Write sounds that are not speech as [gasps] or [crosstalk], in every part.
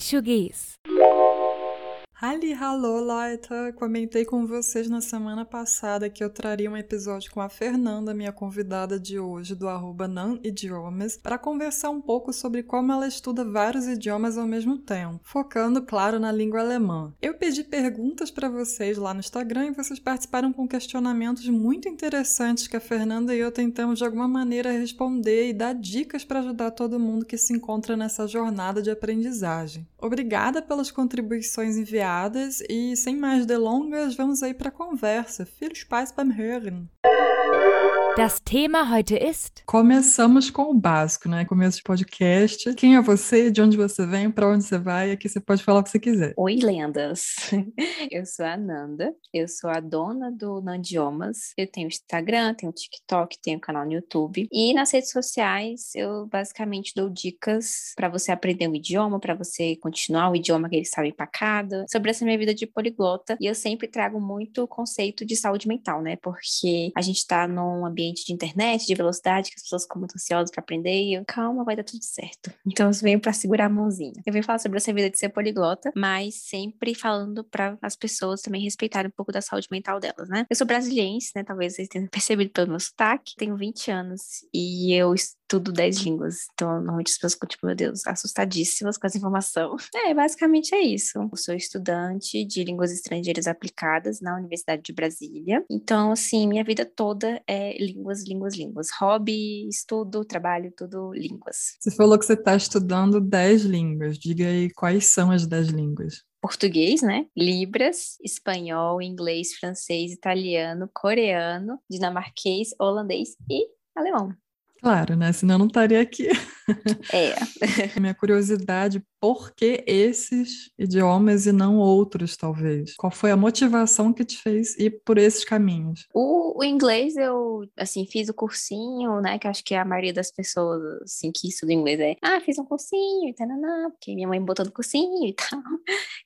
Português. Halli, hallo, Leute! Comentei com vocês na semana passada que eu traria um episódio com a Fernanda, minha convidada de hoje, do arroba Nan Idiomas, para conversar um pouco sobre como ela estuda vários idiomas ao mesmo tempo, focando, claro, na língua alemã. Eu pedi perguntas para vocês lá no Instagram e vocês participaram com questionamentos muito interessantes que a Fernanda e eu tentamos de alguma maneira responder e dar dicas para ajudar todo mundo que se encontra nessa jornada de aprendizagem. Obrigada pelas contribuições enviadas e sem mais delongas, vamos aí para a conversa. Viel Spaß beim Hören! Das Thema heute ist. Começamos com o básico, né? Começo de podcast. Quem é você? De onde você vem? Para onde você vai? Aqui você pode falar o que você quiser. Oi, lendas. [laughs] Eu sou a Nanda. Eu sou a dona do Nandiomas. Eu tenho Instagram, tenho TikTok, tenho canal no YouTube. E nas redes sociais eu basicamente dou dicas para você aprender um idioma, para você continuar o idioma que ele estava empacado, sobre essa minha vida de poliglota. E eu sempre trago muito o conceito de saúde mental, né? Porque a gente está num ambiente de internet, de velocidade, que as pessoas ficam muito ansiosas para aprender, e eu, calma, vai dar tudo certo. [laughs] Então eu venho para segurar a mãozinha. Eu venho falar sobre essa vida de ser poliglota, mas sempre falando para as pessoas também respeitarem um pouco da saúde mental delas, né? Eu sou brasiliense, né? Talvez vocês tenham [laughs] percebido pelo meu sotaque. Tenho 20 anos e eu estudo 10 línguas. Então, normalmente as pessoas ficam, tipo, meu Deus, assustadíssimas com essa informação. [laughs] É, basicamente é isso. Eu sou estudante de línguas estrangeiras aplicadas na Universidade de Brasília. Então, assim, minha vida toda é línguas, línguas, línguas. Hobby, estudo, trabalho, tudo línguas. Você falou que você está estudando 10 línguas. Diga aí quais são as 10 línguas português, né? Libras, espanhol, inglês, francês, italiano, coreano, dinamarquês, holandês e alemão. Claro, né? Senão eu não estaria aqui. É. [laughs] Minha curiosidade, por que esses idiomas e não outros, talvez? Qual foi a motivação que te fez ir por esses caminhos? O, o inglês, eu, assim, fiz o cursinho, né? Que acho que a maioria das pessoas, assim, que estudam inglês é, ah, fiz um cursinho e tal, porque minha mãe botou no cursinho e [laughs] tal.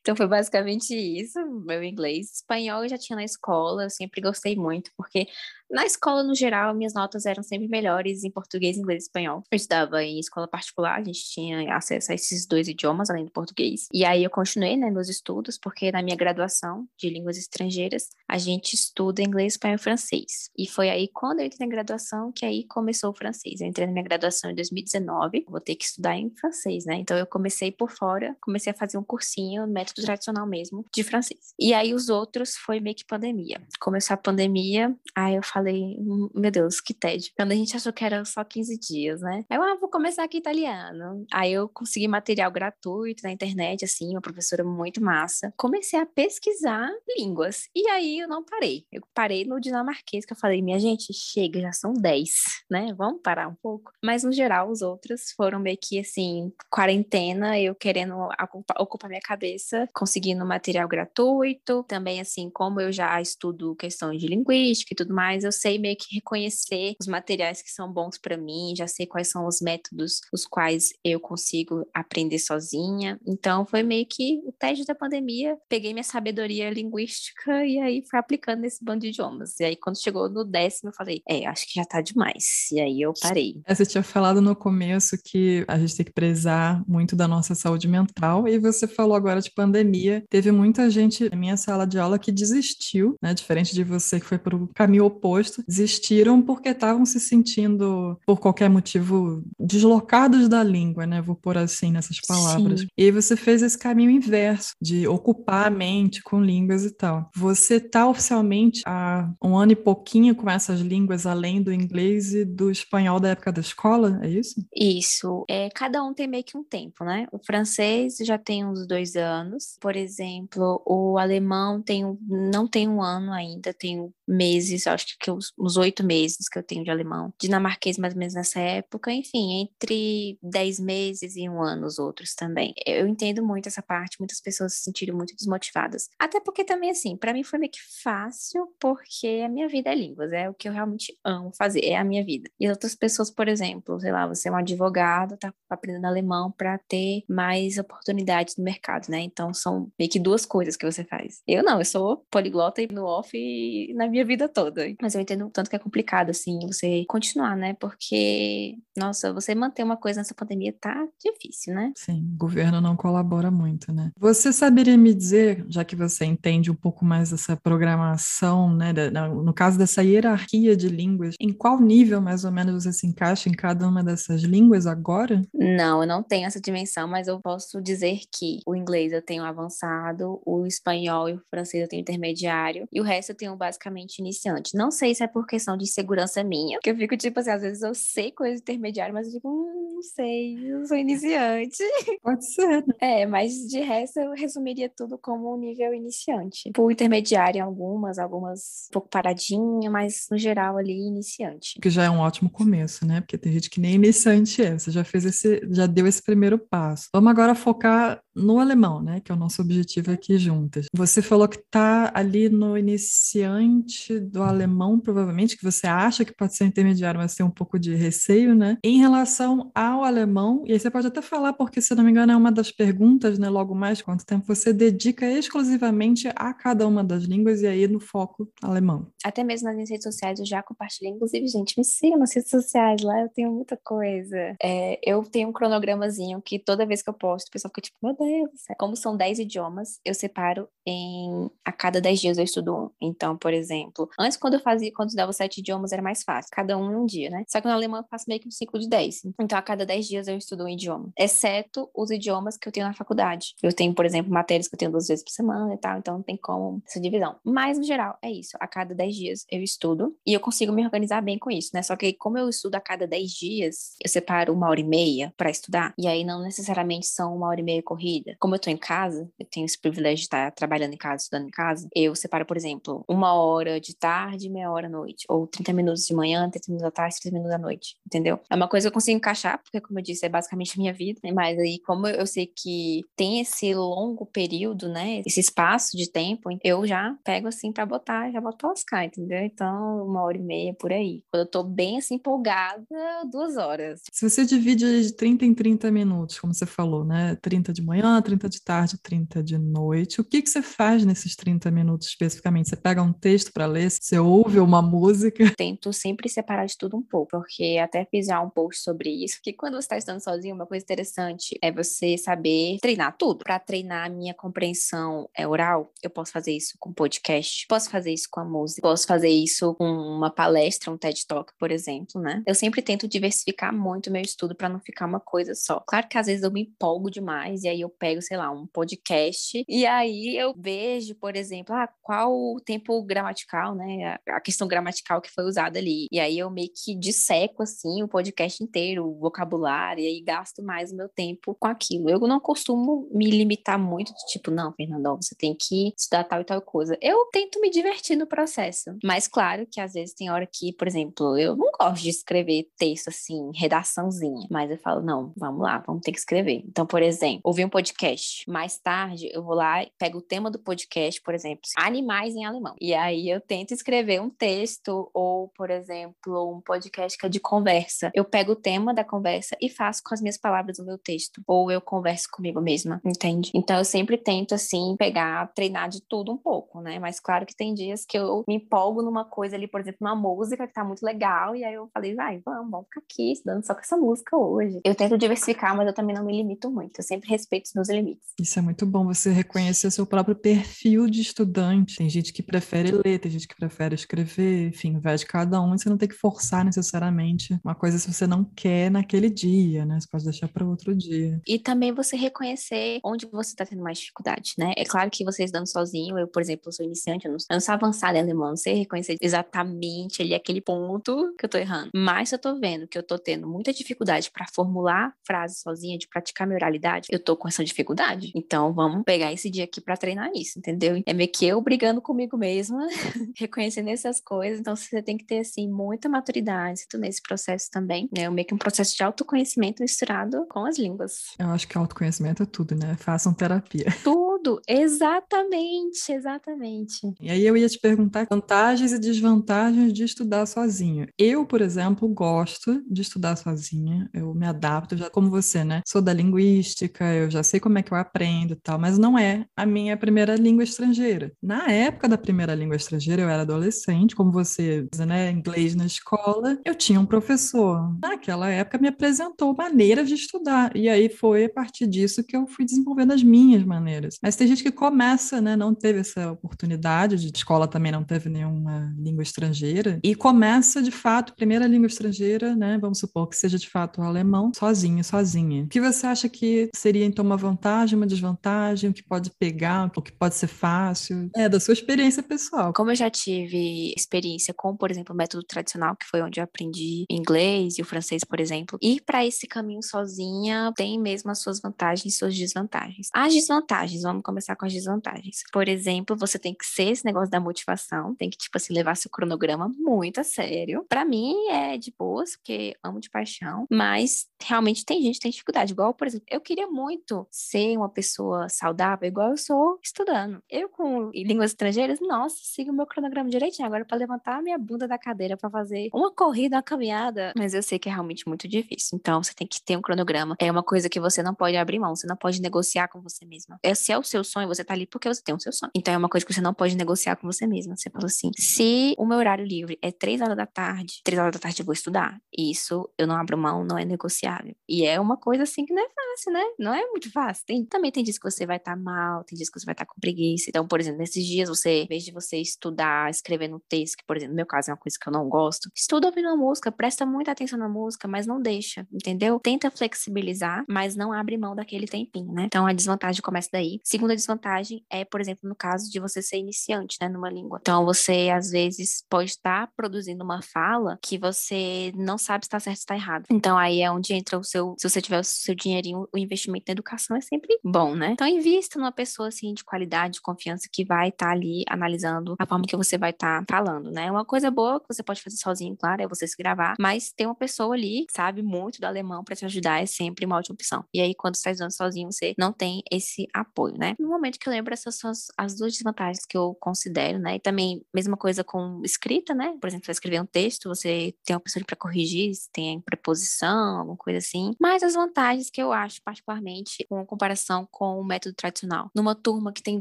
Então foi basicamente isso, meu inglês. Espanhol eu já tinha na escola, eu sempre gostei muito, porque na escola, no geral, minhas notas eram sempre melhores em português, inglês e espanhol. Eu estudava em escola particular, a gente tinha acesso a esses dois idiomas, além do português. E aí eu continuei, né, meus estudos, porque na minha graduação de línguas estrangeiras, a gente estuda inglês, espanhol e francês. E foi aí, quando eu entrei na graduação, que aí começou o francês. Eu entrei na minha graduação em 2019, vou ter que estudar em francês, né? Então eu comecei por fora, comecei a fazer um cursinho, método tradicional mesmo, de francês. E aí os outros foi meio que pandemia. Começou a pandemia, aí eu falei, meu Deus, que tédio. Quando a gente achou que era só 15 dias, né? Aí eu, ah, vou começar aqui italiano. Aí eu consegui material gratuito na internet, assim, uma professora muito massa. Comecei a pesquisar línguas. E aí eu não parei. Eu parei no dinamarquês, que eu falei, minha gente, chega, já são 10, né? Vamos parar um pouco. Mas no geral, os outros foram meio que assim, quarentena, eu querendo ocupar, ocupar minha cabeça, conseguindo material gratuito. Também, assim, como eu já estudo questões de linguística e tudo mais, eu sei meio que reconhecer os materiais que são bons para mim, já sei quais são os métodos os quais eu consigo aprender sozinha. Então foi meio que o teste da pandemia, peguei minha sabedoria linguística e aí fui aplicando nesse bando de idiomas. E aí quando chegou no décimo eu falei, é, acho que já tá demais. E aí eu parei. É, você tinha falado no começo que a gente tem que prezar muito da nossa saúde mental e você falou agora de pandemia. Teve muita gente na minha sala de aula que desistiu, né? Diferente de você que foi para o caminho oposto, desistiram porque estavam se sentindo, por qualquer motivo, deslocados da língua, né? Vou pôr assim nessas palavras. Sim. E você fez esse caminho inverso, de ocupar a mente com línguas e tal. Você tá oficialmente há um ano e pouquinho com essas línguas, além do inglês e do espanhol da época da escola, é isso? Isso. É, cada um tem meio que um tempo, né? O francês já tem uns dois anos. Por exemplo, o alemão tem, não tem um ano ainda, tem meses, acho que uns oito meses que eu tenho de alemão. Dinamarquês mais ou menos nessa época. Enfim, entre dez meses e um ano os outros também. Eu entendo muito essa parte, muitas pessoas se sentiram muito desmotivadas. Até porque também, assim, para mim foi meio que fácil, porque a minha vida é línguas, é o que eu realmente amo fazer, é a minha vida. E outras pessoas, por exemplo, sei lá, você é um advogado, tá aprendendo alemão para ter mais oportunidades no mercado, né? Então são meio que duas coisas que você faz. Eu não, eu sou poliglota no off e na minha vida toda. Mas eu entendo tanto que é complicado, assim, você continuar, né? Porque, nossa, você manter uma coisa nessa pandemia tá difícil, né? Sim, o governo não colabora muito, né? Você saberia me dizer, já que você entende um pouco mais dessa programação, né? No caso dessa hierarquia de línguas, em qual nível mais ou menos você se encaixa em cada uma dessas línguas agora? Não, eu não tenho essa dimensão, mas eu posso dizer que o inglês eu tenho avançado, o espanhol e o francês eu tenho intermediário, e o resto eu tenho basicamente iniciante. Não sei se é por questão de segurança minha, que eu fico tipo assim, às vezes eu sei coisa intermediária, mas eu fico, hum, não sei, eu sou iniciante. [laughs] Pode ser, né? É, mas de resto eu resumiria tudo como um nível iniciante. Por intermediário em algumas, algumas um pouco paradinha, mas no geral ali iniciante. Que já é um ótimo começo, né? Porque tem gente que nem iniciante é. Você já fez esse, já deu esse primeiro passo. Vamos agora focar no alemão, né? Que é o nosso objetivo aqui juntas. Você falou que tá ali no iniciante do alemão, provavelmente, que você acha que pode ser intermediário, mas tem um pouco de receio, né? Em relação ao alemão, e aí você pode até falar, porque se não me engano é uma das perguntas, né? Logo mais, quanto tempo você dedica exclusivamente a cada uma das línguas e aí no foco alemão? Até mesmo nas minhas redes sociais eu já compartilhei, inclusive, gente, me sigam nas redes sociais, lá eu tenho muita coisa. É, eu tenho um cronogramazinho que toda vez que eu posto, o pessoal fica tipo, meu Deus, como são 10 idiomas, eu separo em a cada 10 dias eu estudo um. Então, por exemplo, antes quando eu fazia, quando eu dava 7 idiomas era mais fácil, cada um em um dia, né? Só que no alemão eu faço meio que um ciclo de 10. Então, a cada 10 dias eu estudo um idioma, exceto os idiomas que eu tenho na faculdade. Eu tenho, por exemplo, matérias que eu tenho duas vezes por semana e tal, então não tem como essa divisão. Mas, no geral, é isso. A cada 10 dias eu estudo e eu consigo me organizar bem com isso, né? Só que como eu estudo a cada 10 dias, eu separo uma hora e meia para estudar, e aí não necessariamente são uma hora e meia corrida. Como eu tô em casa, eu tenho esse privilégio de estar trabalhando em casa, estudando em casa, eu separo, por exemplo, uma hora de tarde, meia hora à noite, ou 30 minutos de manhã, 30 minutos da tarde, 30 minutos da noite, entendeu? É uma coisa que eu consigo encaixar, porque, como eu disse, é basicamente a minha vida, né? mas aí, como eu sei que tem esse longo período, né, esse espaço de tempo, eu já pego assim para botar, já boto lascar, entendeu? Então, uma hora e meia por aí. Quando eu tô bem assim empolgada, duas horas. Se você divide de 30 em 30 minutos, como você falou, né? 30 de manhã, 30 de tarde, 30 de noite. O que, que você faz nesses 30 minutos especificamente? Você pega um texto para ler? Você ouve uma música? Tento sempre separar de tudo um pouco, porque até fiz já um post sobre isso, que quando você está estudando sozinho, uma coisa interessante é você saber treinar tudo. Para treinar a minha compreensão é, oral, eu posso fazer isso com podcast, posso fazer isso com a música, posso fazer isso com uma palestra, um TED Talk, por exemplo, né? Eu sempre tento diversificar muito meu estudo para não ficar uma coisa só. Claro que às vezes eu me empolgo demais e aí eu pego, sei lá, um podcast e aí eu vejo, por exemplo, ah, qual o tempo gramatical, né? A questão gramatical que foi usada ali. E aí eu meio que disseco assim o podcast inteiro, o vocabulário, e aí gasto mais o meu tempo com aquilo. Eu não costumo me limitar muito de tipo, não, Fernando, você tem que estudar tal e tal coisa. Eu tento me divertir no processo. Mas claro que às vezes tem hora que, por exemplo, eu não gosto de escrever texto assim, redaçãozinha, mas eu falo, não, vamos lá, vamos ter que escrever. Então, por exemplo, ouvir um podcast. Mais tarde, eu vou lá pego o tema do podcast, por exemplo, animais em alemão. E aí eu tento escrever um texto ou, por exemplo, um podcast que é de conversa. Eu pego o tema da conversa e faço com as minhas palavras o meu texto. Ou eu converso comigo mesma, entende? Então eu sempre tento, assim, pegar, treinar de tudo um pouco, né? Mas claro que tem dias que eu me empolgo numa coisa ali, por exemplo, uma música que tá muito legal, e aí eu falei, vai, vamos, vamos ficar aqui estudando só com essa música hoje. Eu tento diversificar, mas eu também não me limito muito. Eu sempre respeito os meus limites. Isso é muito bom, você reconhecer seu próprio perfil de estudante. Tem gente que prefere ler, tem gente que prefere escrever, enfim, vai de cada um, você não tem que forçar necessariamente uma coisa se você não quer naquele dia, né? Você pode deixar para outro dia. E também você reconhecer onde você está tendo mais dificuldade, né? É claro que você estudando sozinho, eu, por exemplo, sou iniciante, eu não, eu não sou avançada em alemão, não sei reconhecer exatamente ali aquele ponto que eu tô errando. Mas se eu tô vendo que eu tô tendo muita dificuldade para formular frases sozinha, de praticar minha oralidade, eu tô com essa dificuldade. Então vamos pegar esse dia aqui para treinar isso, entendeu? É meio que eu brigando comigo mesma, [laughs] reconhecendo essas coisas. Então você tem que ter assim muita maturidade nesse processo também, né? Meio que um processo de autoconhecimento misturado com as línguas. Eu acho que autoconhecimento é tudo, né? Façam terapia. Tudo tudo. Exatamente, exatamente. E aí eu ia te perguntar vantagens e desvantagens de estudar sozinho. Eu, por exemplo, gosto de estudar sozinha. Eu me adapto, já como você, né? Sou da linguística, eu já sei como é que eu aprendo e tal, mas não é a minha primeira língua estrangeira. Na época da primeira língua estrangeira, eu era adolescente, como você, né, inglês na escola, eu tinha um professor. Naquela época me apresentou maneiras de estudar. E aí foi a partir disso que eu fui desenvolvendo as minhas maneiras. Mas tem gente que começa, né, não teve essa oportunidade de escola também não teve nenhuma língua estrangeira e começa de fato, primeira língua estrangeira, né, vamos supor que seja de fato o alemão, sozinho, sozinha. O que você acha que seria então uma vantagem, uma desvantagem, o que pode pegar, o que pode ser fácil? É da sua experiência pessoal. Como eu já tive experiência com, por exemplo, o método tradicional, que foi onde eu aprendi inglês e o francês, por exemplo, ir para esse caminho sozinha tem mesmo as suas vantagens e suas desvantagens. As desvantagens, vamos começar com as desvantagens. Por exemplo, você tem que ser esse negócio da motivação, tem que, tipo assim, levar seu cronograma muito a sério. Para mim é de boas, porque amo de paixão, mas realmente tem gente que tem dificuldade. Igual, por exemplo, eu queria muito ser uma pessoa saudável, igual eu sou estudando. Eu, com línguas estrangeiras, nossa, sigo meu cronograma direitinho. Agora, para levantar a minha bunda da cadeira para fazer uma corrida, uma caminhada, mas eu sei que é realmente muito difícil. Então, você tem que ter um cronograma. É uma coisa que você não pode abrir mão, você não pode negociar com você mesma. Esse é o seu sonho, você tá ali porque você tem o seu sonho. Então, é uma coisa que você não pode negociar com você mesma. Você fala assim: se o meu horário livre é três horas da tarde, três horas da tarde eu vou estudar. Isso eu não abro mão, não é negociável. E é uma coisa assim que não é fácil, né? Não é muito fácil. Tem, também tem dias que você vai estar tá mal, tem dias que você vai estar tá com preguiça. Então, por exemplo, nesses dias você, em vez de você estudar, escrevendo um texto, que, por exemplo, no meu caso é uma coisa que eu não gosto, estuda ouvindo a música, presta muita atenção na música, mas não deixa, entendeu? Tenta flexibilizar, mas não abre mão daquele tempinho, né? Então, a desvantagem começa daí. Segunda desvantagem é, por exemplo, no caso de você ser iniciante, né, numa língua. Então, você, às vezes, pode estar produzindo uma fala que você não sabe se está certo ou está errado. Então, aí é onde entra o seu, se você tiver o seu dinheirinho, o investimento na educação é sempre bom, né? Então, invista numa pessoa, assim, de qualidade, de confiança, que vai estar tá ali analisando a forma que você vai estar tá falando, né? Uma coisa boa que você pode fazer sozinho, claro, é você se gravar, mas ter uma pessoa ali que sabe muito do alemão para te ajudar é sempre uma ótima opção. E aí, quando você está estudando sozinho, você não tem esse apoio, né? No momento que eu lembro, essas são as, as duas desvantagens que eu considero, né? E também, mesma coisa com escrita, né? Por exemplo, você escrever um texto, você tem uma pessoa para corrigir, se tem preposição, alguma coisa assim. Mas as vantagens que eu acho, particularmente, com comparação com o método tradicional. Numa turma que tem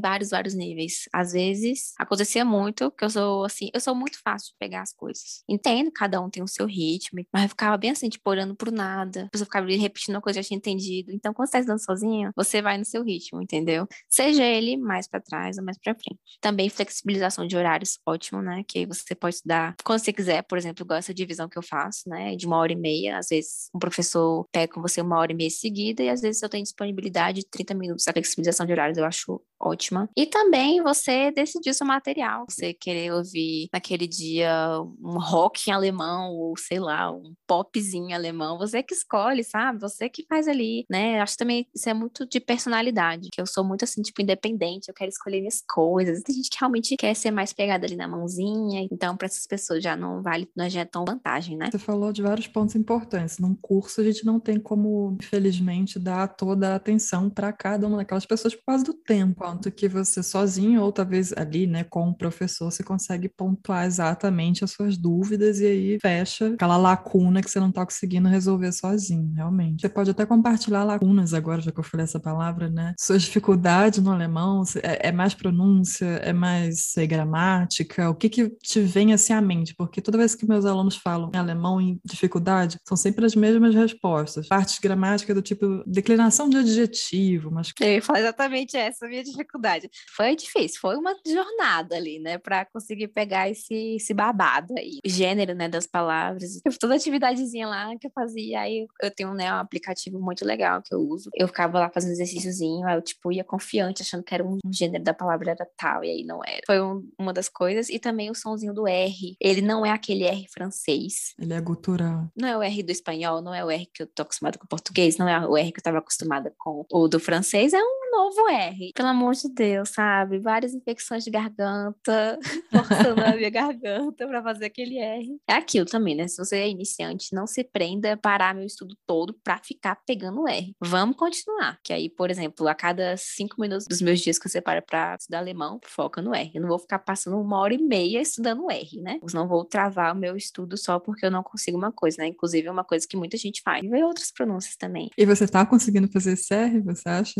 vários, vários níveis. Às vezes, acontecia muito que eu sou assim, eu sou muito fácil de pegar as coisas. Entendo, cada um tem o seu ritmo, mas eu ficava bem assim, tipo, olhando pro nada. A pessoa ficava repetindo uma coisa que eu já tinha entendido. Então, quando você tá estudando sozinho, você vai no seu ritmo, entendeu? Seja ele mais para trás ou mais para frente. Também flexibilização de horários, ótimo, né? Que você pode estudar quando você quiser, por exemplo, igual essa divisão que eu faço, né? De uma hora e meia. Às vezes, um professor pega com você uma hora e meia seguida, e às vezes eu tenho disponibilidade de 30 minutos. A flexibilização de horários eu acho ótima. E também você decidir seu material. Você querer ouvir naquele dia um rock em alemão, ou sei lá, um popzinho em alemão, você que escolhe, sabe? Você que faz ali, né? Acho também isso é muito de personalidade, que eu sou muito assim, tipo, independente, eu quero escolher minhas coisas. Tem gente que realmente quer ser mais pegada ali na mãozinha, então para essas pessoas já não vale, não é tão vantagem, né? Você falou de vários pontos importantes. Num curso a gente não tem como, infelizmente, dar toda a atenção para cada uma daquelas pessoas por causa do tempo, quanto que você sozinho ou talvez ali, né, com o professor, você consegue pontuar exatamente as suas dúvidas e aí fecha aquela lacuna que você não está conseguindo resolver sozinho, realmente. Você pode até compartilhar lacunas agora, já que eu falei essa palavra, né? Suas dificuldades no alemão, é, é mais pronúncia, é mais gramática, o que que te vem assim à mente? Porque toda vez que meus alunos falam em alemão em dificuldade, são sempre as mesmas respostas. Partes gramáticas do tipo declinação de adjetivo, mas... Eu ia falar exatamente essa minha dificuldade. Foi difícil, foi uma jornada ali, né, para conseguir pegar esse, esse babado aí. O gênero, né, das palavras. Eu, toda atividadezinha lá que eu fazia, aí eu tenho, né, um aplicativo muito legal que eu uso. Eu ficava lá fazendo exercíciozinho, aí eu, tipo, ia confiante, achando que era um gênero da palavra era tal, e aí não era. Foi um, uma das coisas. E também o sonzinho do R. Ele não é aquele R francês. Ele é gutural. Não é o R do espanhol, não é o R que eu tô acostumada com o português, não é o R que eu tava acostumada com o do francês, é um novo R. Pelo amor amor de Deus, sabe? Várias infecções de garganta, [laughs] forçando a minha garganta para fazer aquele R. É aquilo também, né? Se você é iniciante, não se prenda a parar meu estudo todo para ficar pegando R. Vamos continuar. Que aí, por exemplo, a cada cinco minutos dos meus dias que eu separo para estudar alemão, foca no R. Eu não vou ficar passando uma hora e meia estudando R, né? Eu não vou travar o meu estudo só porque eu não consigo uma coisa, né? Inclusive, é uma coisa que muita gente faz. E outras pronúncias também. E você tá conseguindo fazer esse R, você acha?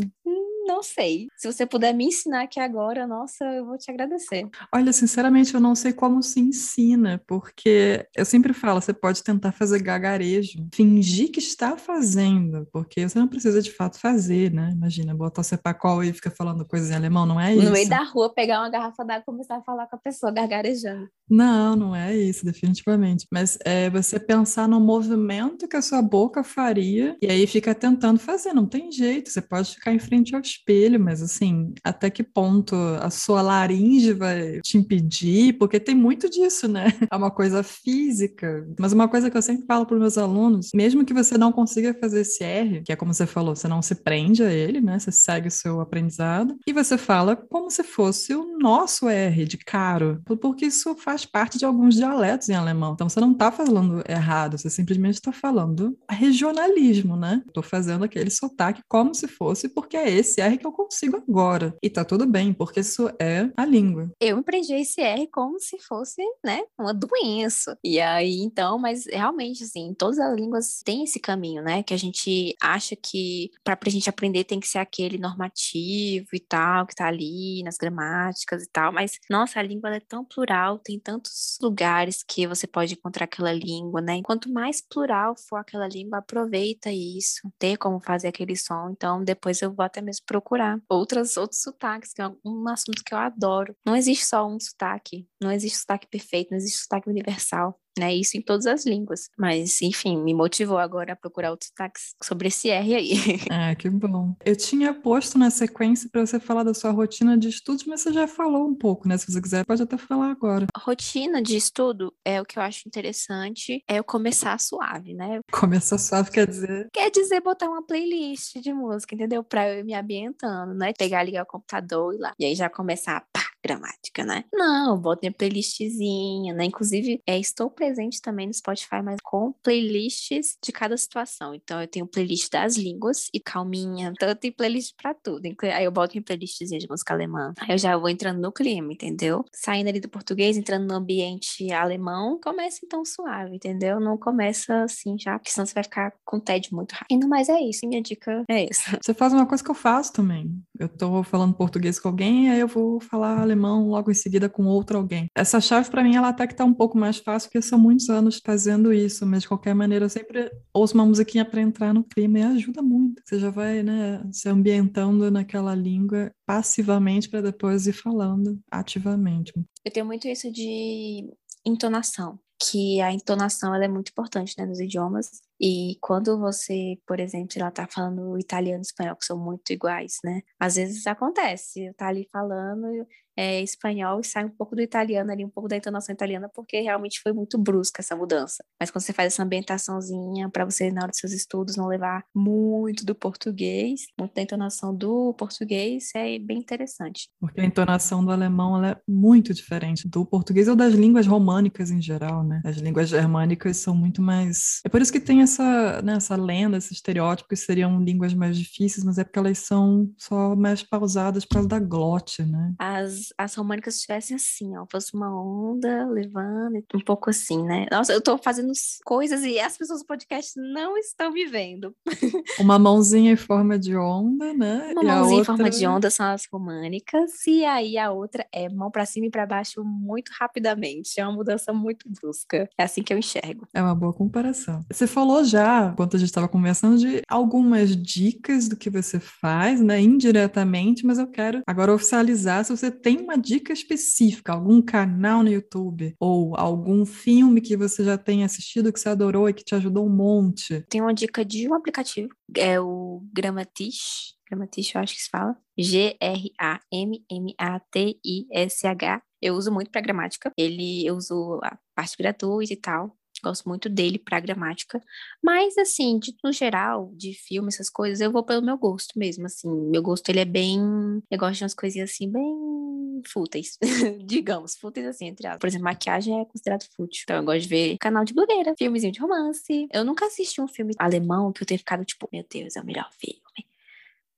Não sei. Se você puder me ensinar aqui agora, nossa, eu vou te agradecer. Olha, sinceramente, eu não sei como se ensina, porque eu sempre falo, você pode tentar fazer gagarejo, fingir que está fazendo, porque você não precisa de fato fazer, né? Imagina, botar o cepacol e fica falando coisas em alemão, não é isso? No meio da rua, pegar uma garrafa d'água e começar a falar com a pessoa gargarejando. Não, não é isso, definitivamente. Mas é você pensar no movimento que a sua boca faria e aí fica tentando fazer, não tem jeito, você pode ficar em frente ao espelho, mas assim, até que ponto a sua laringe vai te impedir? Porque tem muito disso, né? [laughs] É uma coisa física. Mas uma coisa que eu sempre falo para meus alunos, mesmo que você não consiga fazer esse R, que é como você falou, você não se prende a ele, né? Você segue o seu aprendizado e você fala como se fosse o nosso R de caro, porque isso faz parte de alguns dialetos em alemão. Então você não está falando errado, você simplesmente está falando regionalismo, né? Estou fazendo aquele sotaque como se fosse, porque é esse R que eu consigo agora. E tá tudo bem, porque isso é a língua. Eu empreendi esse R como se fosse, né, uma doença. E aí, então, mas realmente, assim, todas as línguas têm esse caminho, né, que a gente acha que para a gente aprender tem que ser aquele normativo e tal, que tá ali nas gramáticas e tal, mas, nossa, a língua é tão plural, tem tantos lugares que você pode encontrar aquela língua, né, quanto mais plural for aquela língua, aproveita isso, ter como fazer aquele som, então depois eu vou até mesmo procurar outras, outros sotaques, que é um assunto que eu adoro. Não existe só um sotaque, não existe sotaque perfeito, não existe sotaque universal né? Isso em todas as línguas. Mas, enfim, me motivou agora a procurar outros sotaques sobre esse R aí. [laughs] Ah, que bom. Eu tinha posto na sequência para você falar da sua rotina de estudos, mas você já falou um pouco, né? Se você quiser, pode até falar agora. rotina de estudo é o que eu acho interessante, é eu começar suave, né? Começar suave quer dizer? Quer dizer botar uma playlist de música, entendeu? Pra eu ir me ambientando, né? Pegar, ligar o computador e lá. E aí já começar, pá, gramática, né? Não, boto minha playlistzinha, né? Inclusive, é, estou presente também no Spotify, mas com playlists de cada situação. Então, eu tenho playlist das línguas e calminha. Então, eu tenho playlist pra tudo. Aí eu boto minha playlistzinha de música alemã. Aí eu já vou entrando no clima, entendeu? Saindo ali do português, entrando no ambiente alemão, começa então suave, entendeu? Não começa assim já, porque senão você vai ficar com tédio muito rápido. Mas é isso, minha dica é essa. Você faz uma coisa que eu faço também. Eu tô falando português com alguém, aí eu vou falar alemão alemão logo em seguida com outro alguém. Essa chave, para mim, ela até que tá um pouco mais fácil, porque são muitos anos fazendo isso, mas de qualquer maneira eu sempre ouço uma musiquinha para entrar no clima e ajuda muito. Você já vai, né, se ambientando naquela língua passivamente para depois ir falando ativamente. Eu tenho muito isso de entonação que a entonação ela é muito importante né, nos idiomas. E quando você, por exemplo, ela tá falando italiano e espanhol, que são muito iguais, né? Às vezes acontece, tá ali falando é, espanhol e sai um pouco do italiano ali, um pouco da entonação italiana, porque realmente foi muito brusca essa mudança. Mas quando você faz essa ambientaçãozinha para você, na hora dos seus estudos, não levar muito do português, muito da entonação do português, é bem interessante. Porque a entonação do alemão é muito diferente do português ou das línguas românicas em geral, né? As línguas germânicas são muito mais. É por isso que tem essa, né, essa lenda, esse estereótipo que seriam línguas mais difíceis, mas é porque elas são só mais pausadas por causa da glote, né? As as, românicas estivessem assim, ó, fosse uma onda levando, um pouco assim, né? Nossa, eu tô fazendo coisas e as pessoas do podcast não estão me vendo. [laughs] Uma mãozinha em forma de onda, né? Uma e mãozinha outra... em forma de onda são as românicas, e aí a outra é mão para cima e para baixo muito rapidamente. É uma mudança muito brusca. É assim que eu enxergo. É uma boa comparação. Você falou já, enquanto a gente estava conversando, de algumas dicas do que você faz, né? Indiretamente, mas eu quero agora oficializar se você tem tem uma dica específica, algum canal no YouTube ou algum filme que você já tenha assistido que você adorou e que te ajudou um monte? Tem uma dica de um aplicativo, é o Gramatish. Gramatish, eu acho que se fala. G-R-A-M-M-A-T-I-S-H. Eu uso muito para gramática. Ele, eu uso a parte gratuita e tal Gosto muito dele pra gramática. Mas, assim, de, no geral, de filme, essas coisas, eu vou pelo meu gosto mesmo, assim. Meu gosto, ele é bem... Eu gosto de umas coisinhas, assim, bem fúteis. [laughs] Digamos, fúteis, assim, entre aspas. Por exemplo, maquiagem é considerado fútil. Então, eu gosto de ver canal de blogueira, filmezinho de romance. Eu nunca assisti um filme alemão que eu tenha ficado, tipo, meu Deus, é o melhor filme.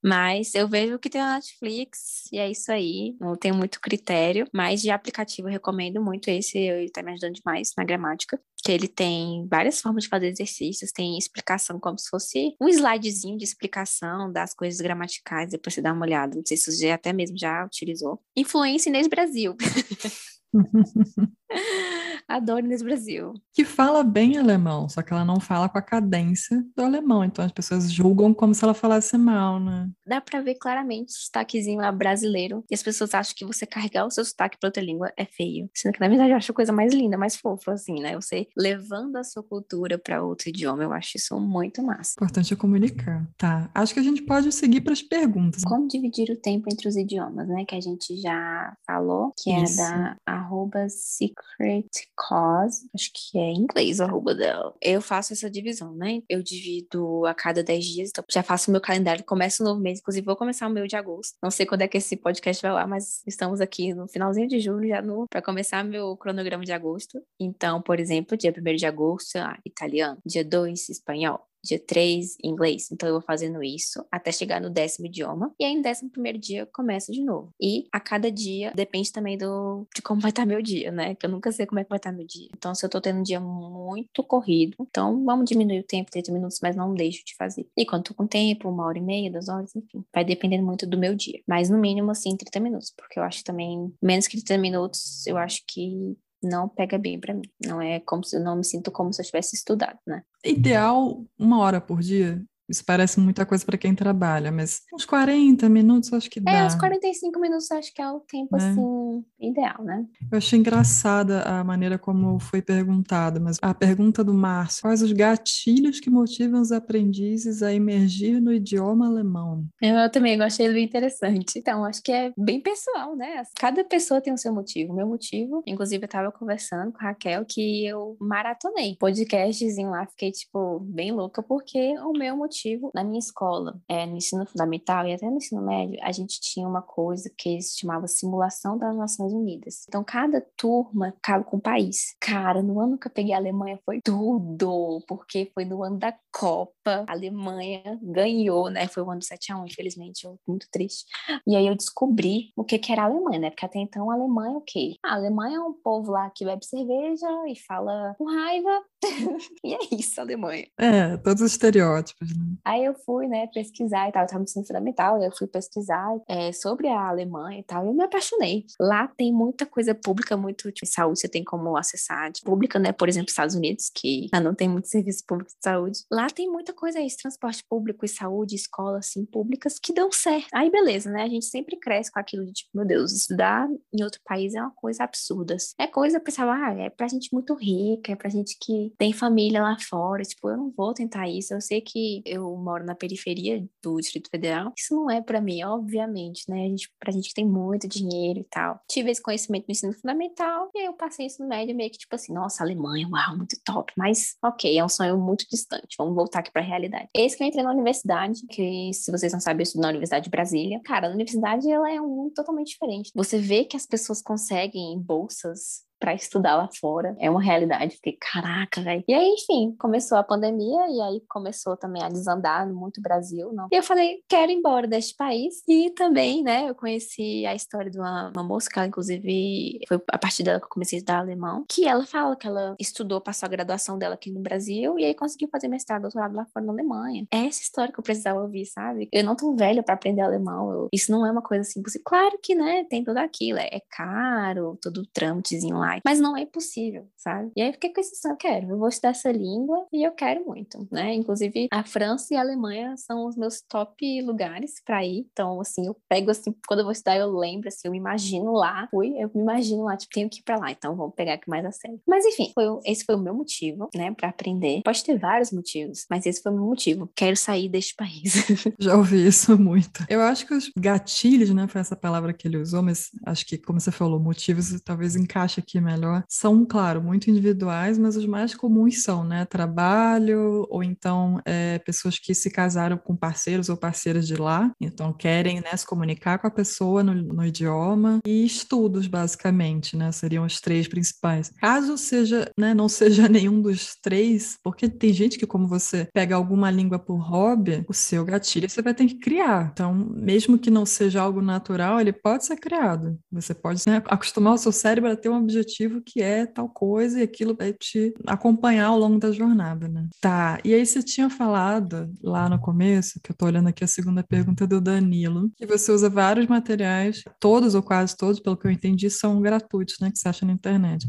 Mas eu vejo que tem na Netflix e é isso aí. Não tenho muito critério, mas de aplicativo eu recomendo muito esse, ele tá me ajudando demais na gramática. Que ele tem várias formas de fazer exercícios, tem explicação como se fosse um slidezinho de explicação das coisas gramaticais, depois você dá uma olhada. Não sei se você até mesmo já utilizou. Influência Inês Brasil. [laughs] Adoro Inês Brasil. Que fala bem alemão, só que ela não fala com a cadência do alemão. Então as pessoas julgam como se ela falasse mal, né? Dá pra ver claramente o sotaquezinho lá brasileiro. E as pessoas acham que você carregar o seu sotaque pra outra língua é feio. Sendo que, na verdade, eu acho a coisa mais linda, mais fofa, assim, né? Você levando a sua cultura pra outro idioma, eu acho isso muito massa. Importante é comunicar. Tá. Acho que a gente pode seguir para as perguntas. Como dividir o tempo entre os idiomas, né? Que a gente já falou, que Isso. é da arroba secret cause, acho que é em inglês o arroba dela. Eu faço essa divisão, né? Eu divido a cada 10 dias, então já faço o meu calendário, começo um novo mês, inclusive vou começar o meu de agosto. Não sei quando é que esse podcast vai lá, mas estamos aqui no finalzinho de julho já no para começar meu cronograma de agosto. Então, por exemplo, dia 1 de agosto, italiano, dia 2, espanhol, dia 3, inglês. Então, eu vou fazendo isso até chegar no décimo idioma. E aí, no décimo primeiro dia, eu começo de novo. E a cada dia, depende também do, de como vai estar meu dia, né? Que eu nunca sei como é que vai estar meu dia. Então, se eu tô tendo um dia muito corrido, então vamos diminuir o tempo, 30 minutos, mas não deixo de fazer. E quando tô com tempo, uma hora e meia, duas horas, enfim. Vai dependendo muito do meu dia. Mas no mínimo, assim, 30 minutos. Porque eu acho também, menos que 30 minutos, eu acho que não pega bem pra mim. Não é como se eu não me sinto como se eu tivesse estudado, né? Ideal uma hora por dia. Isso parece muita coisa para quem trabalha, mas uns 40 minutos acho que dá. É, uns 45 minutos acho que é o tempo, É. assim, ideal, né? Eu achei engraçada a maneira como foi perguntado, mas a pergunta do Márcio: quais os gatilhos que motivam os aprendizes a emergir no idioma alemão? Eu, eu também achei ele bem interessante. Então, acho que é bem pessoal, né? Cada pessoa tem o seu motivo. O meu motivo, inclusive, eu tava conversando com a Raquel que eu maratonei podcastzinho lá, fiquei, tipo, bem louca, porque o meu motivo, na minha escola, é, no ensino fundamental e até no ensino médio, a gente tinha uma coisa que se chamava simulação das Nações Unidas. Então, cada turma ficava com um país. Cara, no ano que eu peguei a Alemanha foi tudo, porque foi no ano da Copa. A Alemanha ganhou, né? Foi o ano do 7x1, infelizmente, eu muito triste. E aí eu descobri o que, que era a Alemanha, né? Porque até então a Alemanha é o quê? A Alemanha é um povo lá que bebe cerveja e fala com raiva. [laughs] e é isso, a Alemanha. É, todos os estereótipos, né? Aí eu fui, né, pesquisar e tal, eu tava no ensino fundamental, eu fui pesquisar é, sobre a Alemanha e tal, e eu me apaixonei. Lá tem muita coisa pública, muito tipo, saúde, você tem como acessar, de pública, né, por exemplo, Estados Unidos, que não tem muito [laughs] serviço público de saúde. Lá tem muita coisa aí, transporte público e saúde, escola, assim, públicas, que dão certo. Aí beleza, né, a gente sempre cresce com aquilo de, tipo, meu Deus, estudar em outro país é uma coisa absurda. É coisa, eu pensava, ah, é pra gente muito rica, é pra gente que tem família lá fora, tipo, eu não vou tentar isso, eu sei que eu moro na periferia do Distrito Federal, isso não é pra mim, obviamente, né? A gente, pra gente que tem muito dinheiro e tal. Tive esse conhecimento no ensino fundamental e aí eu passei isso no médio meio que tipo assim, nossa, Alemanha, uau, muito top, mas ok, é um sonho muito distante, vamos voltar aqui pra realidade. Esse que eu entrei na universidade, que se vocês não sabem, eu estudo na Universidade de Brasília. Cara, a universidade, ela é um mundo totalmente diferente. Você vê que as pessoas conseguem bolsas para estudar lá fora. É uma realidade. Fiquei, caraca, velho. E aí, enfim, começou a pandemia e aí começou também a desandar muito o Brasil, não. E eu falei, quero ir embora deste país. E também, né, eu conheci a história de uma, uma moça que ela, inclusive, foi a partir dela que eu comecei a estudar alemão, que ela fala que ela estudou, passou a graduação dela aqui no Brasil e aí conseguiu fazer mestrado, doutorado lá fora na Alemanha. É essa história que eu precisava ouvir, sabe? Eu não tô velha para aprender alemão. Eu, isso não é uma coisa assim possível. Claro que, né, tem tudo aquilo. É, é caro, todo o trâmitezinho lá. Mas não é impossível, sabe? E aí eu fiquei com esse sonho, eu quero, eu vou estudar essa língua e eu quero muito, né? Inclusive, a França e a Alemanha são os meus top lugares para ir. Então, assim, eu pego assim, quando eu vou estudar, eu lembro, assim, eu me imagino lá. Fui, eu me imagino lá, tipo, tenho que ir pra lá, então vamos pegar aqui mais a sério. Mas enfim, foi, esse foi o meu motivo, né, para aprender. Pode ter vários motivos, mas esse foi o meu motivo. Quero sair deste país. [laughs] Já ouvi isso muito. Eu acho que os gatilhos, né, foi essa palavra que ele usou, mas acho que, como você falou, motivos talvez encaixe aqui aqui melhor, são, claro, muito individuais, mas os mais comuns são, né? Trabalho, ou então é, pessoas que se casaram com parceiros ou parceiras de lá, então querem né, se comunicar com a pessoa no, no idioma, e estudos, basicamente, né? Seriam os três principais. Caso seja, né, não [laughs] seja nenhum dos três, porque tem gente que, como você pega alguma língua por hobby, o seu gatilho você vai ter que criar. Então, mesmo que não seja algo natural, ele pode ser criado. Você pode né, acostumar o seu cérebro a ter um objetivo que é tal coisa e aquilo vai te acompanhar ao longo da jornada, né? Tá, e aí você tinha falado lá no começo, que eu tô olhando aqui a segunda pergunta do Danilo, que você usa vários materiais, todos ou quase todos, pelo que eu entendi, são gratuitos, né, que você acha na internet.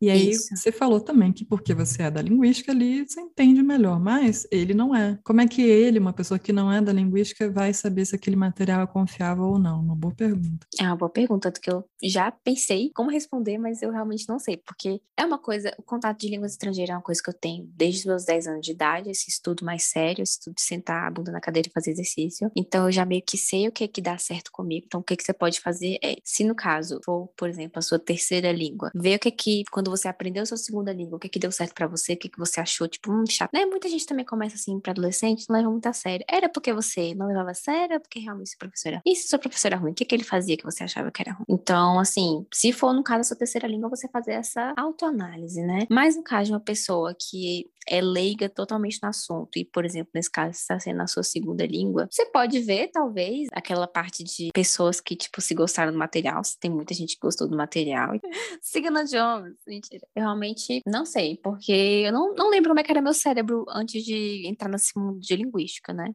E aí Isso. você falou também que porque você é da linguística ali, você entende melhor, mas ele não é. Como é que ele, uma pessoa que não é da linguística, vai saber se aquele material é confiável ou não? Uma boa pergunta. É uma boa pergunta, que eu já pensei como responder, mas eu realmente não sei, porque é uma coisa, o contato de línguas estrangeiras é uma coisa que eu tenho desde os meus 10 anos de idade, esse estudo mais sério, esse estudo de sentar a bunda na cadeira e fazer exercício. Então eu já meio que sei o que é que dá certo comigo. Então o que é que você pode fazer é, se no caso for, por exemplo, a sua terceira língua, ver o que é que quando você aprendeu a sua segunda língua, o que é que deu certo para você, o que é que você achou, tipo, hum, chato. Né? Muita gente também começa assim para adolescente, não leva muito a sério. Era porque você não levava a sério, porque realmente o professor era. E se o seu professor era ruim, o que, que ele fazia que você achava que era ruim? Então, assim, se for no caso da sua terceira língua, você fazer essa autoanálise, né? Mas no caso de uma pessoa que é leiga totalmente no assunto, e, por exemplo, nesse caso, está sendo a sua segunda língua, você pode ver, talvez, aquela parte de pessoas que, tipo, se gostaram do material, se tem muita gente que gostou do material. [laughs] Siga na Jones, mentira. Eu realmente não sei, porque eu não, não lembro como é que era meu cérebro antes de entrar nesse mundo de linguística, né?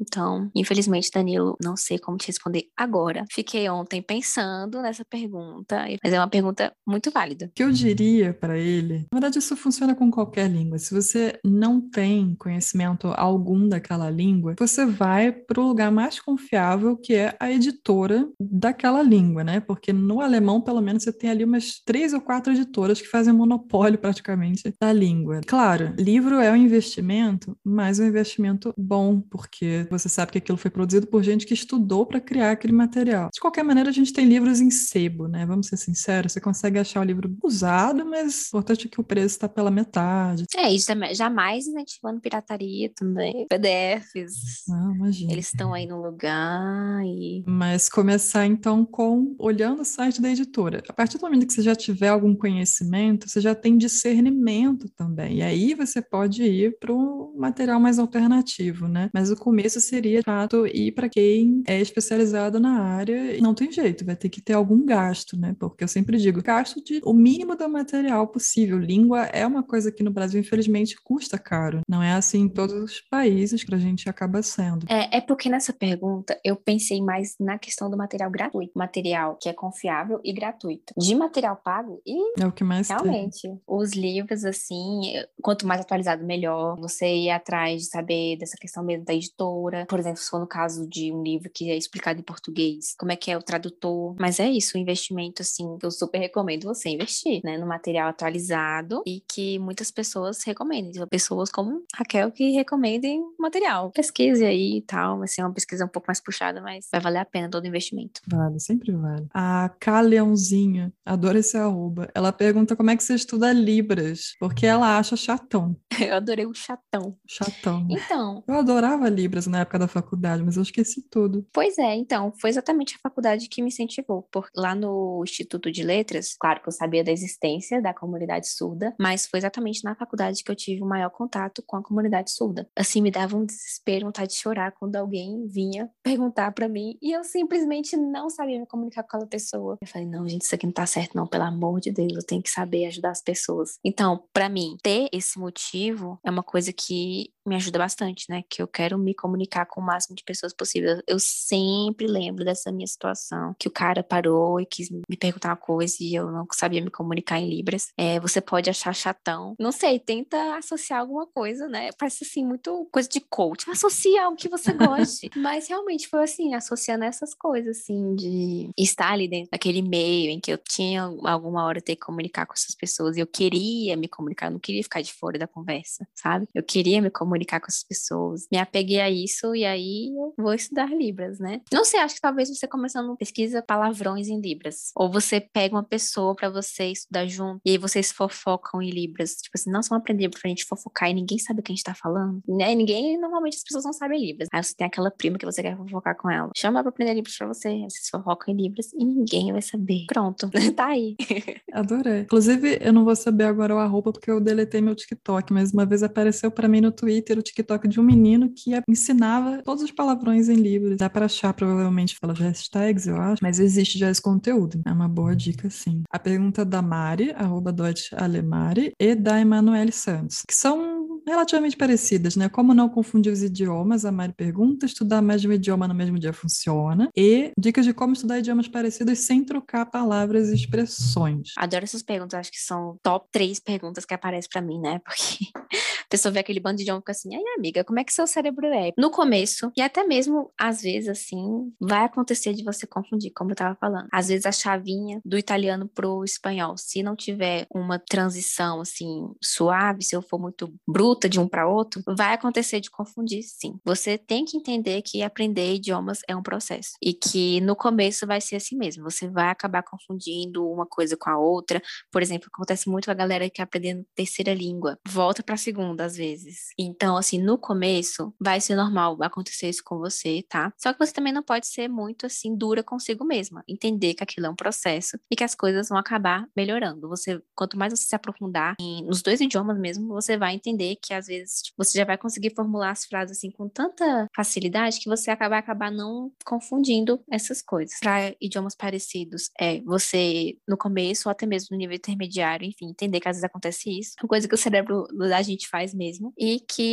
Então, infelizmente, Danilo, não sei como te responder agora. Fiquei ontem pensando nessa pergunta, mas é uma pergunta muito válida. O que eu diria para ele, na verdade, isso funciona com qualquer língua. Se você não tem conhecimento algum daquela língua, você vai para o lugar mais confiável, que é a editora daquela língua, né? Porque no alemão, pelo menos, você tem ali umas três ou quatro editoras que fazem monopólio praticamente da língua. Claro, livro é um investimento, mas é um investimento bom, porque você sabe que aquilo foi produzido por gente que estudou para criar aquele material. De qualquer maneira, a gente tem livros em sebo, né? Vamos ser sinceros, você consegue achar o livro usado, mas o importante é que o preço está pela metade. É, isso também, jamais incentivando pirataria também. PDFs. Não, imagina. Eles estão aí no lugar e... Mas começar, então, com olhando o site da editora. A partir do momento que você já tiver algum conhecimento, você já tem discernimento também. E aí você pode ir para um material mais alternativo, né? Mas o começo seria, de fato, ir para quem é especializado na área. Não tem jeito, vai ter que ter algum gasto, né? Porque eu sempre digo, gasto de o mínimo do material possível. Língua é uma coisa que no Brasil, infelizmente, custa caro. Não é assim em todos os países que a gente acaba sendo. É, é porque nessa pergunta eu pensei mais na questão do material gratuito. Material que é confiável e gratuito. De material pago, e é o que mais realmente, tem. os livros, assim, quanto mais atualizado, melhor. Você ir atrás de saber dessa questão mesmo da editora por exemplo, se for no caso de um livro que é explicado em português, como é que é o tradutor. Mas é isso, o investimento, assim, que eu super recomendo você investir, né, no material atualizado e que muitas pessoas recomendem. Então, pessoas como Raquel que recomendem material. Pesquise aí e tal, vai ser uma pesquisa um pouco mais puxada, mas vai valer a pena todo investimento. Vale, sempre vale. A K Leãozinha, adoro esse arroba, ela pergunta como é que você estuda Libras, porque ela acha chatão. [laughs] eu adorei o chatão. Chatão. Então. Eu adorava Libras, na época da faculdade, mas eu esqueci tudo. Pois é, então, foi exatamente a faculdade que me incentivou. Por, lá no Instituto de Letras, claro que eu sabia da existência da comunidade surda, mas foi exatamente na faculdade que eu tive o maior contato com a comunidade surda. Assim, me dava um desespero, vontade de chorar quando alguém vinha [laughs] perguntar para mim e eu simplesmente não sabia me comunicar com aquela pessoa. Eu falei, não, gente, isso aqui não tá certo, não, pelo amor de Deus, eu tenho que saber ajudar as pessoas. Então, para mim, ter esse motivo é uma coisa que me ajuda bastante, né? Que eu quero me comunicar com o máximo de pessoas possível. Eu sempre lembro dessa minha situação, que o cara parou e quis me perguntar uma coisa e eu não sabia me comunicar em Libras. É, você pode achar chatão. Não sei, tenta associar alguma coisa, né? Parece assim, muito coisa de coach. Associa algo que você goste. [laughs] Mas realmente foi assim, associando essas coisas, assim, de estar ali dentro daquele meio em que eu tinha alguma hora ter que comunicar com essas pessoas e eu queria me comunicar, eu não queria ficar de fora da conversa, sabe? Eu queria me comunicar com essas pessoas. Me apeguei a isso e aí eu vou estudar Libras, né? Não sei, acho que talvez você começando pesquisa palavrões em Libras. Ou você pega uma pessoa para você estudar junto e aí vocês fofocam em Libras. Tipo assim, nós vamos aprender pra gente fofocar e ninguém sabe o que a gente tá falando. Né? Ninguém, normalmente as pessoas não sabem Libras. Aí você tem aquela prima que você quer fofocar com ela. Chama pra aprender Libras pra você. Vocês fofocam em Libras e ninguém vai saber. Pronto, [laughs] tá aí. [laughs] Adorei. Inclusive, eu não vou saber agora o arroba porque eu deletei meu TikTok, mas uma vez apareceu para mim no Twitter o TikTok de um menino que ensinava todos os palavrões em Libras. Dá para achar provavelmente pelas hashtags, eu acho, mas existe já esse conteúdo. É uma boa dica, sim. A pergunta da Mari, arroba Alemari, e da Emanuele Santos, que são relativamente parecidas, né? Como não confundir os idiomas, a Mari pergunta, estudar mais de um idioma no mesmo dia funciona, e dicas de como estudar idiomas parecidos sem trocar palavras e expressões. Adoro essas perguntas, acho que são top três perguntas que aparecem para mim, né? [laughs] Porque a pessoa vê aquele bando de idioma e fica assim, aí amiga, como é que seu cérebro é? No começo, e até mesmo, às vezes, assim, vai acontecer de você confundir, como eu tava falando. Às vezes a chavinha do italiano pro espanhol, se não tiver uma transição, assim, suave, se eu for muito bruto, de um para outro, vai acontecer de confundir, sim. Você tem que entender que aprender idiomas é um processo e que no começo vai ser assim mesmo. Você vai acabar confundindo uma coisa com a outra. Por exemplo, acontece muito com a galera que aprendendo terceira língua, volta para segunda às vezes. Então, assim, no começo vai ser normal acontecer isso com você, tá? Só que você também não pode ser muito assim dura consigo mesma, entender que aquilo é um processo e que as coisas vão acabar melhorando. Você, quanto mais você se aprofundar em, nos dois idiomas mesmo, você vai entender que às vezes tipo, você já vai conseguir formular as frases assim com tanta facilidade que você vai acabar não confundindo essas coisas. Para idiomas parecidos, é você no começo ou até mesmo no nível intermediário, enfim, entender que às vezes acontece isso, uma coisa que o cérebro da gente faz mesmo, e que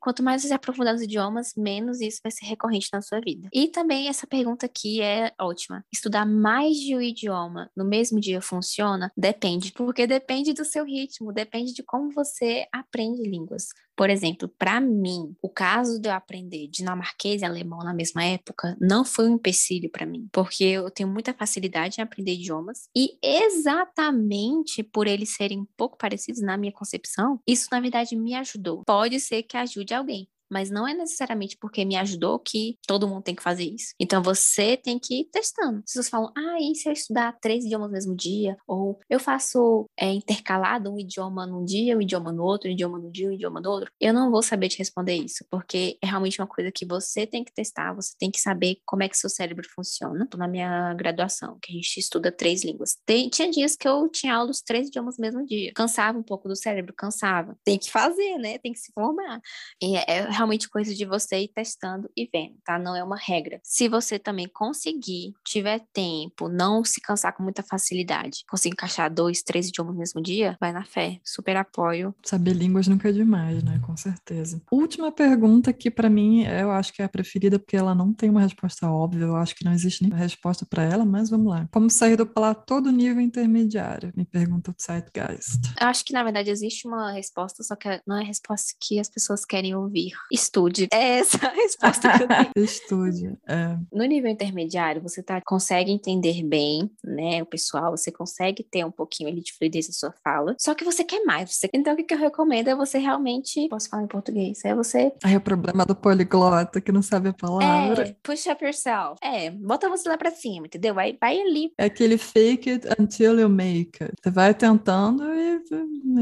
quanto mais você aprofundar nos idiomas, menos isso vai ser recorrente na sua vida. E também essa pergunta aqui é ótima. Estudar mais de um idioma no mesmo dia funciona? Depende, porque depende do seu ritmo, depende de como você aprende línguas. Por exemplo, para mim, o caso de eu aprender dinamarquês e alemão na mesma época não foi um empecilho para mim, porque eu tenho muita facilidade em aprender idiomas e exatamente por eles serem um pouco parecidos na minha concepção, isso na verdade me ajudou. Pode ser que ajude alguém, mas não é necessariamente porque me ajudou que todo mundo tem que fazer isso. Então você tem que ir testando. As pessoas falam, ah, e se eu estudar três idiomas no mesmo dia? Ou eu faço é, intercalado um idioma num dia, um idioma no outro, um idioma no dia, um idioma no outro. Eu não vou saber te responder isso, porque é realmente uma coisa que você tem que testar, você tem que saber como é que seu cérebro funciona. Na minha graduação, que a gente estuda três línguas. Tem, tinha dias que eu tinha aula dos três idiomas no mesmo dia. Cansava um pouco do cérebro, cansava. Tem que fazer, né? Tem que se formar. E é, é realmente coisa de você ir testando e vendo, tá? Não é uma regra. Se você também conseguir, tiver tempo, não se cansar com muita facilidade, conseguir encaixar dois, três idiomas no mesmo dia, vai na fé. Super apoio. Saber línguas nunca é demais, né? Com certeza. Última pergunta que para mim eu acho que é a preferida porque ela não tem uma resposta óbvia, eu acho que não existe nenhuma resposta para ela, mas vamos lá. Como sair do platô do nível intermediário? Me pergunta o Zeitgeist. Eu acho que na verdade existe uma resposta, só que não é a resposta que as pessoas querem ouvir. Estude. É essa a resposta que eu tenho. [laughs] Estude. É. No nível intermediário, você tá, consegue entender bem, né, o pessoal, você consegue ter um pouquinho ali de fluidez na sua fala, só que você quer mais. Você... Então, o que, que eu recomendo é você realmente. Posso falar em português? É você. Aí o problema do poliglota que não sabe a palavra. É, push up yourself. É, bota você lá pra cima, entendeu? Vai, vai ali. É aquele fake it until you make it. Você vai tentando e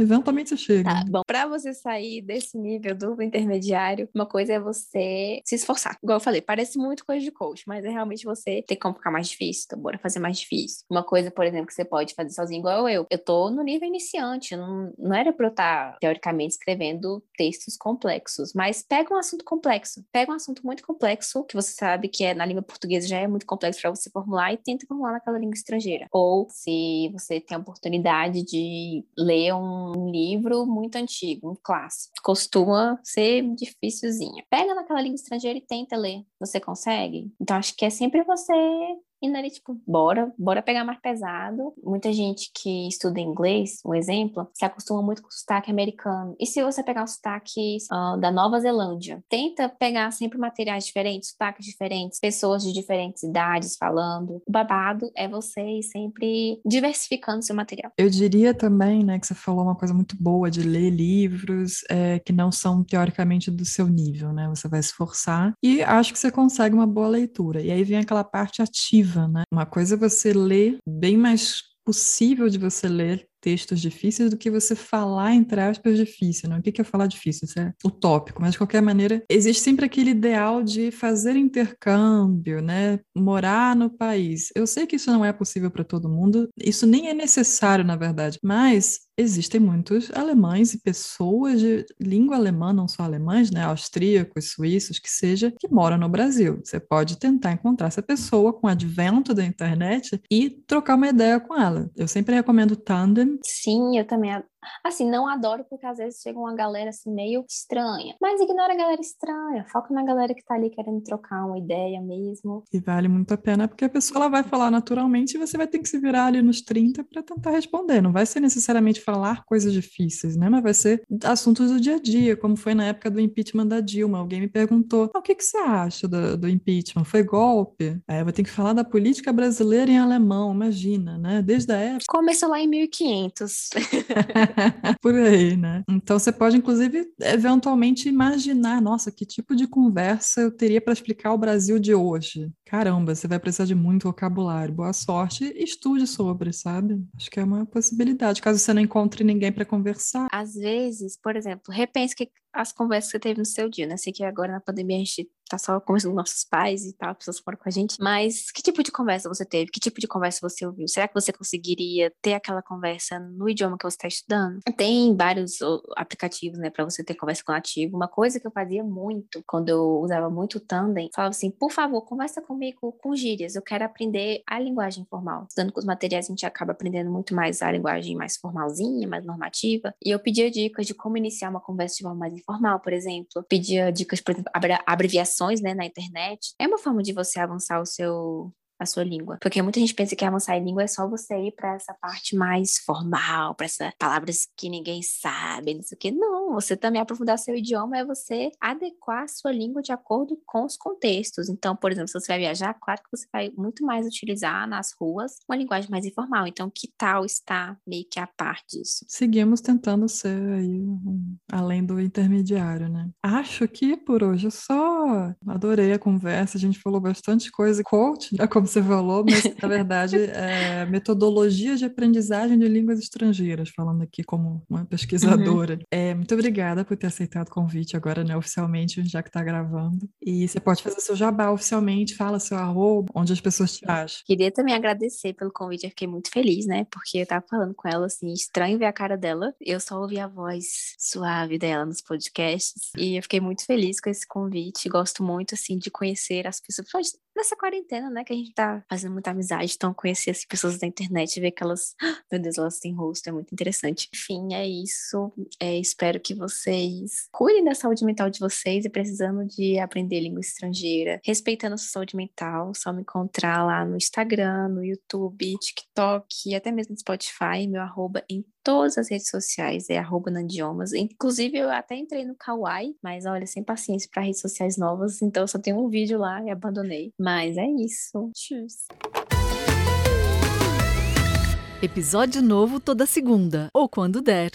eventualmente você chega. Tá, bom, pra você sair desse nível do intermediário, uma coisa é você se esforçar. Igual eu falei, parece muito coisa de coach, mas é realmente você ter como ficar mais difícil, então bora fazer mais difícil. Uma coisa, por exemplo, que você pode fazer sozinho, igual eu. Eu tô no nível iniciante, não, não era pra eu estar, tá, teoricamente, escrevendo textos complexos, mas pega um assunto complexo, pega um assunto muito complexo, que você sabe que é na língua portuguesa já é muito complexo para você formular, e tenta formular naquela língua estrangeira. Ou se você tem a oportunidade de ler um livro muito antigo, um clássico, costuma ser Pega naquela língua estrangeira e tenta ler. Você consegue? Então, acho que é sempre você E daí, tipo, bora, bora pegar mais pesado. Muita gente que estuda inglês, um exemplo, se acostuma muito com o sotaque americano. E se você pegar o sotaque uh, da Nova Zelândia, tenta pegar sempre materiais diferentes, sotaques diferentes, pessoas de diferentes idades falando. O babado é você sempre diversificando seu material. Eu diria também, né, que você falou uma coisa muito boa de ler livros é, que não são teoricamente do seu nível, né? Você vai se esforçar e acho que você consegue uma boa leitura. E aí vem aquela parte ativa, né? Uma coisa é você ler bem mais possível de você ler textos difíceis do que você falar, entre aspas, difícil. Né? O que é falar difícil? Isso é utópico, mas de qualquer maneira, existe sempre aquele ideal de fazer intercâmbio, né? morar no país. Eu sei que isso não é possível para todo mundo, isso nem é necessário, na verdade, mas existem muitos alemães e pessoas de língua alemã, não só alemães, né, austríacos, suíços, que seja, que moram no Brasil. Você pode tentar encontrar essa pessoa com o advento da internet e trocar uma ideia com ela. Eu sempre recomendo Tandem. Sim, eu também Assim, não adoro porque às vezes chega uma galera assim meio estranha. Mas ignora a galera estranha, foca na galera que tá ali querendo trocar uma ideia mesmo. E vale muito a pena porque a pessoa ela vai falar naturalmente e você vai ter que se virar ali nos 30 para tentar responder. Não vai ser necessariamente falar coisas difíceis, né? Mas vai ser assuntos do dia a dia, como foi na época do impeachment da Dilma. Alguém me perguntou: ah, o que, que você acha do, do impeachment? Foi golpe? Aí eu vou ter que falar da política brasileira em alemão, imagina, né? Desde a época. Começou lá em 1500. [laughs] [laughs] Por aí, né? Então você pode, inclusive, eventualmente imaginar, nossa, que tipo de conversa eu teria para explicar o Brasil de hoje? Caramba, você vai precisar de muito vocabulário. Boa sorte estude sobre, sabe? Acho que é uma possibilidade, caso você não encontre ninguém para conversar. Às vezes, por exemplo, repense que as conversas que você teve no seu dia, né? Sei que agora na pandemia a gente tá só conversando com nossos pais e tal, pessoas foram com a gente, mas que tipo de conversa você teve? Que tipo de conversa você ouviu? Será que você conseguiria ter aquela conversa no idioma que você está estudando? Tem vários aplicativos, né, para você ter conversa com nativo. Uma coisa que eu fazia muito quando eu usava muito o Tandem, falava assim: por favor, conversa comigo com gírias, eu quero aprender a linguagem formal. Estudando com os materiais, a gente acaba aprendendo muito mais a linguagem mais formalzinha, mais normativa, e eu pedia dicas de como iniciar uma conversa de forma mais informal, por exemplo. Pedia dicas, por exemplo, abreviações né, na internet. É uma forma de você avançar o seu a sua língua. Porque muita gente pensa que avançar em língua é só você ir para essa parte mais formal, para essas palavras que ninguém sabe, não sei o quê. Não, você também aprofundar seu idioma é você adequar a sua língua de acordo com os contextos. Então, por exemplo, se você vai viajar, claro que você vai muito mais utilizar nas ruas uma linguagem mais informal. Então, que tal está meio que a par disso? Seguimos tentando ser aí além do intermediário, né? Acho que por hoje é só. Adorei a conversa, a gente falou bastante coisa. Coach, né? Como você falou, mas na verdade [laughs] é metodologia de aprendizagem de línguas estrangeiras, falando aqui como uma pesquisadora. Uhum. É, muito obrigada por ter aceitado o convite agora, né, oficialmente, já que está gravando. E você pode fazer seu jabá oficialmente, fala seu arroba, onde as pessoas te acham. Queria também agradecer pelo convite, eu fiquei muito feliz, né, porque eu tava falando com ela, assim, estranho ver a cara dela, eu só ouvi a voz suave dela nos podcasts, e eu fiquei muito feliz com esse convite, gosto muito, assim, de conhecer as pessoas, nessa quarentena, né, que a gente tá fazendo muita amizade, então conhecer as pessoas da internet e ver que elas, [gasps] meu Deus, elas têm rosto, é muito interessante. Enfim, é isso. É, espero que vocês cuidem da saúde mental de vocês e precisando de aprender língua estrangeira, respeitando a sua saúde mental, só me encontrar lá no Instagram, no YouTube, TikTok e até mesmo no Spotify, meu arroba em todas as redes sociais, é arroba Nandiomas. Inclusive, eu até entrei no Kawaii, mas olha, sem paciência para redes sociais novas, então só tenho um vídeo lá e abandonei. Mas é isso. Tchau. Episódio novo toda segunda, ou quando der.